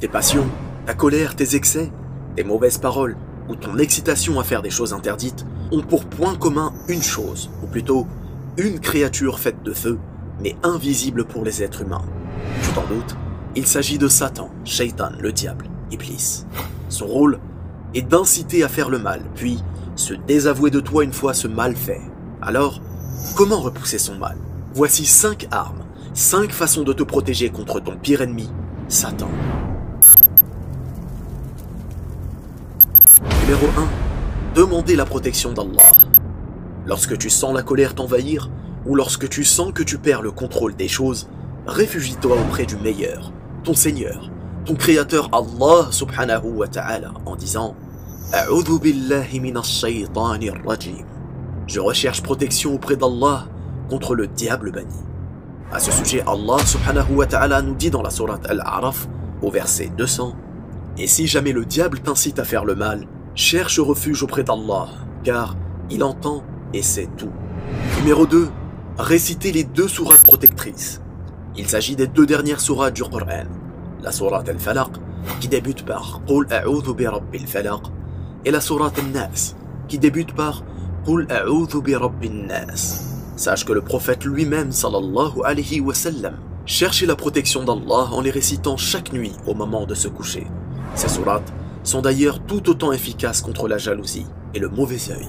Tes passions, ta colère, tes excès, tes mauvaises paroles ou ton excitation à faire des choses interdites ont pour point commun une chose, ou plutôt une créature faite de feu, mais invisible pour les êtres humains. Tu t'en doutes Il s'agit de Satan, Shaitan, le diable, Iblis. Son rôle est d'inciter à faire le mal, puis se désavouer de toi une fois ce mal fait. Alors, comment repousser son mal? Voici cinq armes, cinq façons de te protéger contre ton pire ennemi, Satan. Numéro 1. Demander la protection d'Allah. Lorsque tu sens la colère t'envahir, ou lorsque tu sens que tu perds le contrôle des choses, réfugie-toi auprès du meilleur, ton Seigneur, ton Créateur Allah subhanahu wa ta'ala, en disant Je recherche protection auprès d'Allah contre le diable banni. À ce sujet, Allah subhanahu wa ta'ala nous dit dans la sourate Al-A'raf, au verset 200, Et si jamais le diable t'incite à faire le mal, cherche refuge auprès d'Allah, car il entend et sait tout. Numéro 2. Réciter les deux sourates protectrices. Il s'agit des deux dernières sourates du Coran. La sourate Al-Falaq, qui débute par Qul a'udhu bi rabbil et la sourate Al-Nas, qui débute par Qul a'udhu bi rabbin. Sache que le prophète lui-même, sallallahu alayhi wa sallam, cherchait la protection d'Allah en les récitant chaque nuit au moment de se coucher. Ces sourates sont d'ailleurs tout autant efficaces contre la jalousie et le mauvais œil.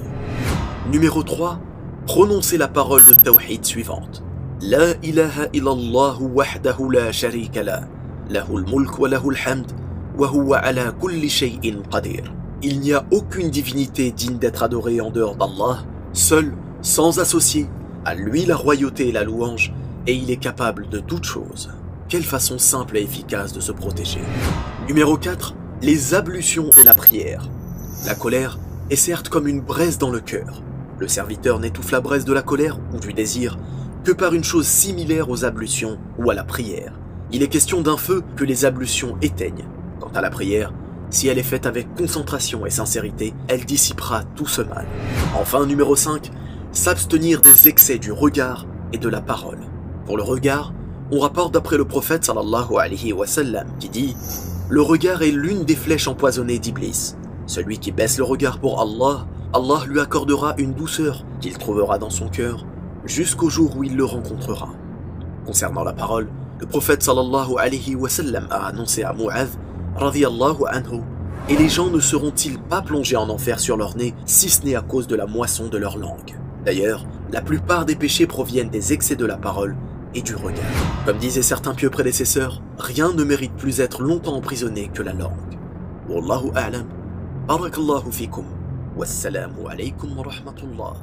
Numéro 3. Prononcez la parole de Tawhid suivante. La ilaha illallah wahdahu la sharika la. Lahul mulk wa lahul hamd. Wa huwa ala kulli shay'in qadir. Il n'y a aucune divinité digne d'être adorée en dehors d'Allah, seul, sans associé. À lui la royauté et la louange, et il est capable de toutes choses. Quelle façon simple et efficace de se protéger. Numéro 4 les ablutions et la prière. La colère est certes comme une braise dans le cœur. Le serviteur n'étouffe la braise de la colère ou du désir que par une chose similaire aux ablutions ou à la prière. Il est question d'un feu que les ablutions éteignent. Quant à la prière, si elle est faite avec concentration et sincérité, elle dissipera tout ce mal. Enfin, numéro 5, s'abstenir des excès du regard et de la parole. Pour le regard, on rapporte d'après le prophète sallallahu alayhi wa sallam qui dit le regard est l'une des flèches empoisonnées d'Iblis. Celui qui baisse le regard pour Allah, Allah lui accordera une douceur qu'il trouvera dans son cœur jusqu'au jour où il le rencontrera. Concernant la parole, le prophète sallallahu alayhi wa sallam a annoncé à Mu'adh radiyallahu anhu et les gens ne seront-ils pas plongés en enfer sur leur nez si ce n'est à cause de la moisson de leur langue? D'ailleurs, la plupart des péchés proviennent des excès de la parole et du regard. Comme disaient certains pieux prédécesseurs, rien ne mérite plus être longtemps emprisonné que la langue. Wallahu a'lam. Barakallahu fikum. Wassalamu alaykum wa rahmatullah.